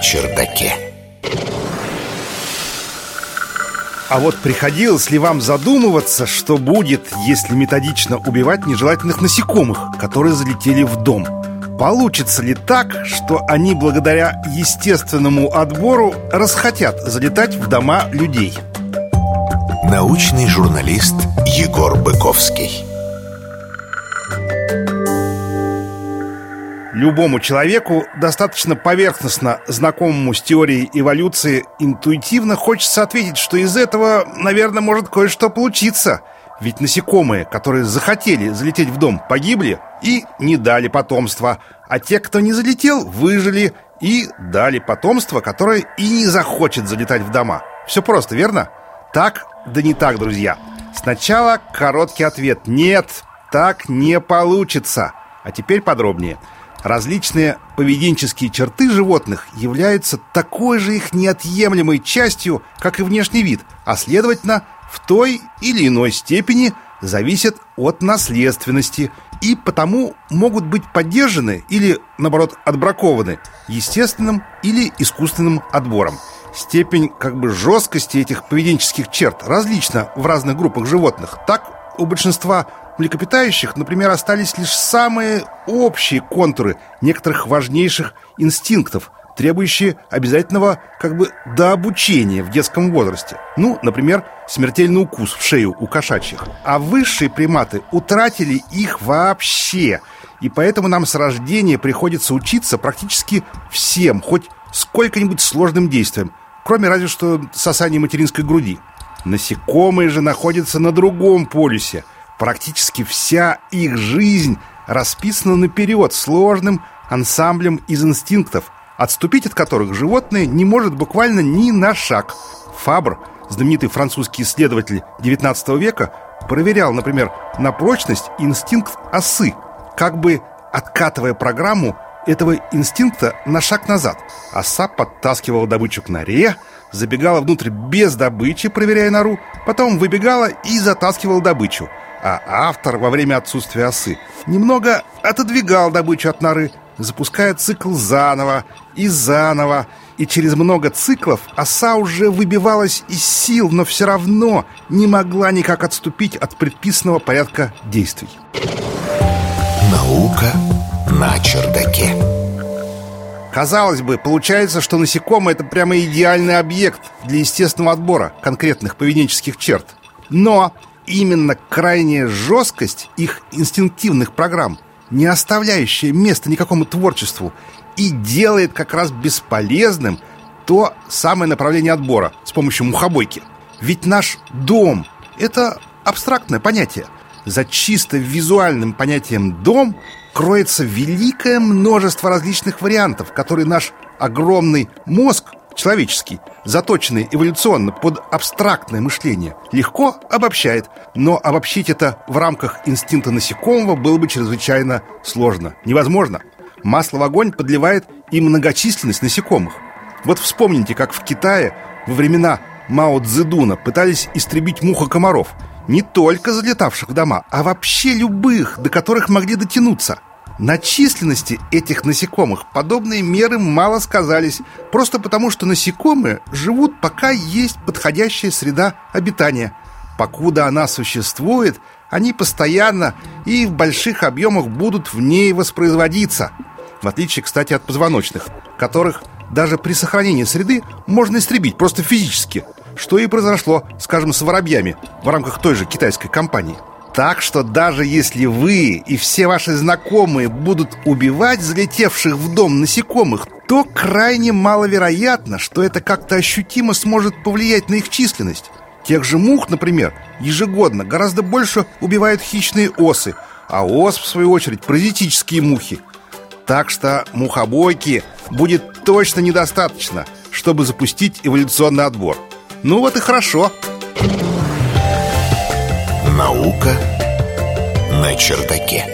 чердаке. А вот приходилось ли вам задумываться, что будет, если методично убивать нежелательных насекомых, которые залетели в дом? Получится ли так, что они благодаря естественному отбору расхотят залетать в дома людей? Научный журналист Егор Быковский. Любому человеку, достаточно поверхностно знакомому с теорией эволюции, интуитивно хочется ответить, что из этого, наверное, может кое-что получиться. Ведь насекомые, которые захотели залететь в дом, погибли и не дали потомства, а те, кто не залетел, выжили и дали потомство, которое и не захочет залетать в дома. Все просто, верно? Так, да не так, друзья. Сначала короткий ответ «Нет, так не получится». А теперь подробнее – Различные поведенческие черты животных являются такой же их неотъемлемой частью, как и внешний вид, а следовательно, в той или иной степени зависят от наследственности и потому могут быть поддержаны или, наоборот, отбракованы естественным или искусственным отбором. Степень как бы жесткости этих поведенческих черт различна в разных группах животных. Так, у большинства млекопитающих, например, остались лишь самые общие контуры некоторых важнейших инстинктов, требующие обязательного как бы дообучения в детском возрасте. Ну, например, смертельный укус в шею у кошачьих. А высшие приматы утратили их вообще. И поэтому нам с рождения приходится учиться практически всем, хоть сколько-нибудь сложным действиям, кроме разве что сосания материнской груди. Насекомые же находятся на другом полюсе – Практически вся их жизнь расписана наперед сложным ансамблем из инстинктов, отступить от которых животное не может буквально ни на шаг. Фабр, знаменитый французский исследователь XIX века, проверял, например, на прочность инстинкт осы, как бы откатывая программу этого инстинкта на шаг назад. Оса подтаскивала добычу к норе, забегала внутрь без добычи, проверяя нору, потом выбегала и затаскивала добычу – а автор во время отсутствия осы немного отодвигал добычу от норы, запуская цикл заново и заново. И через много циклов оса уже выбивалась из сил, но все равно не могла никак отступить от предписанного порядка действий. Наука на чердаке. Казалось бы, получается, что насекомые — это прямо идеальный объект для естественного отбора конкретных поведенческих черт. Но именно крайняя жесткость их инстинктивных программ, не оставляющая места никакому творчеству, и делает как раз бесполезным то самое направление отбора с помощью мухобойки. Ведь наш дом – это абстрактное понятие. За чисто визуальным понятием «дом» кроется великое множество различных вариантов, которые наш огромный мозг человеческий, заточенный эволюционно под абстрактное мышление, легко обобщает, но обобщить это в рамках инстинкта насекомого было бы чрезвычайно сложно, невозможно. Масло в огонь подливает и многочисленность насекомых. Вот вспомните, как в Китае во времена Мао Цзэдуна пытались истребить муха-комаров, не только залетавших в дома, а вообще любых, до которых могли дотянуться – на численности этих насекомых подобные меры мало сказались, просто потому что насекомые живут, пока есть подходящая среда обитания. Покуда она существует, они постоянно и в больших объемах будут в ней воспроизводиться. В отличие, кстати, от позвоночных, которых даже при сохранении среды можно истребить просто физически, что и произошло, скажем, с воробьями в рамках той же китайской компании. Так что даже если вы и все ваши знакомые будут убивать залетевших в дом насекомых, то крайне маловероятно, что это как-то ощутимо сможет повлиять на их численность. Тех же мух, например, ежегодно гораздо больше убивают хищные осы, а ос, в свою очередь, паразитические мухи. Так что мухобойки будет точно недостаточно, чтобы запустить эволюционный отбор. Ну вот и хорошо. Наука на чердаке.